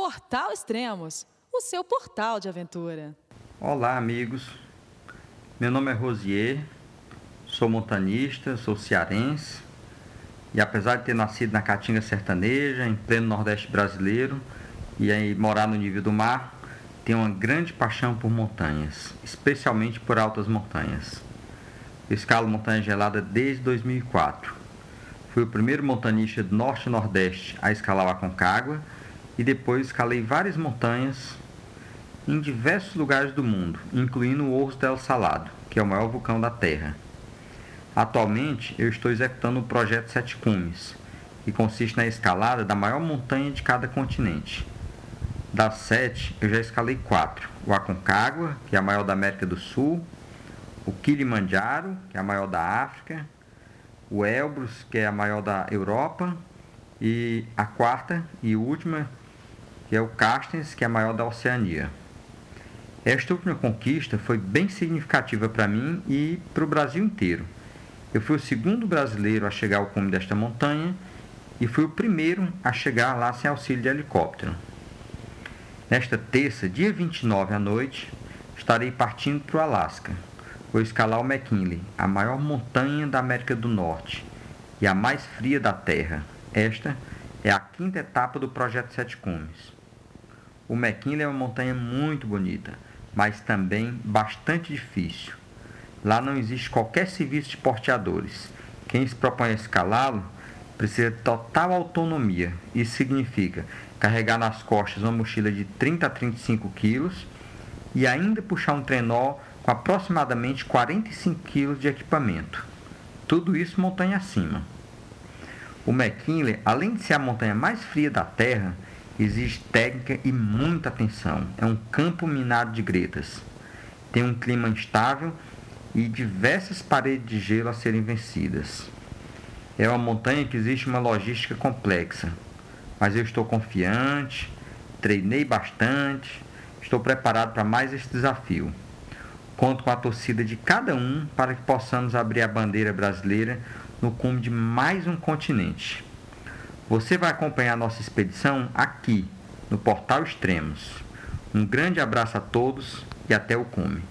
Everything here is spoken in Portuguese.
Portal Extremos, o seu portal de aventura. Olá, amigos. Meu nome é Rosier, sou montanista, sou cearense e apesar de ter nascido na Caatinga Sertaneja, em pleno Nordeste brasileiro e aí morar no nível do mar, tenho uma grande paixão por montanhas, especialmente por altas montanhas. Eu escalo montanha gelada desde 2004. Fui o primeiro montanista do Norte e Nordeste a escalar o Aconcagua e depois escalei várias montanhas em diversos lugares do mundo, incluindo o Orro del Salado, que é o maior vulcão da Terra. Atualmente, eu estou executando o projeto Sete Cumes, que consiste na escalada da maior montanha de cada continente. Das sete, eu já escalei quatro: o Aconcagua, que é a maior da América do Sul, o Kilimanjaro, que é a maior da África, o Elbrus, que é a maior da Europa, e a quarta e última, que é o Carstens, que é a maior da Oceania. Esta última conquista foi bem significativa para mim e para o Brasil inteiro. Eu fui o segundo brasileiro a chegar ao cume desta montanha e fui o primeiro a chegar lá sem auxílio de helicóptero. Nesta terça, dia 29 à noite, estarei partindo para o Alasca. Vou escalar o McKinley, a maior montanha da América do Norte e a mais fria da Terra. Esta é a quinta etapa do projeto Sete Cumes. O McKinley é uma montanha muito bonita, mas também bastante difícil. Lá não existe qualquer serviço de porteadores. Quem se propõe a escalá-lo precisa de total autonomia. Isso significa carregar nas costas uma mochila de 30 a 35 quilos e ainda puxar um trenó com aproximadamente 45 quilos de equipamento. Tudo isso montanha acima. O McKinley, além de ser a montanha mais fria da Terra, exige técnica e muita atenção. É um campo minado de gretas. Tem um clima instável e diversas paredes de gelo a serem vencidas. É uma montanha que existe uma logística complexa, mas eu estou confiante, treinei bastante, estou preparado para mais esse desafio. Conto com a torcida de cada um para que possamos abrir a bandeira brasileira no cume de mais um continente. Você vai acompanhar nossa expedição aqui, no Portal Extremos. Um grande abraço a todos e até o cume.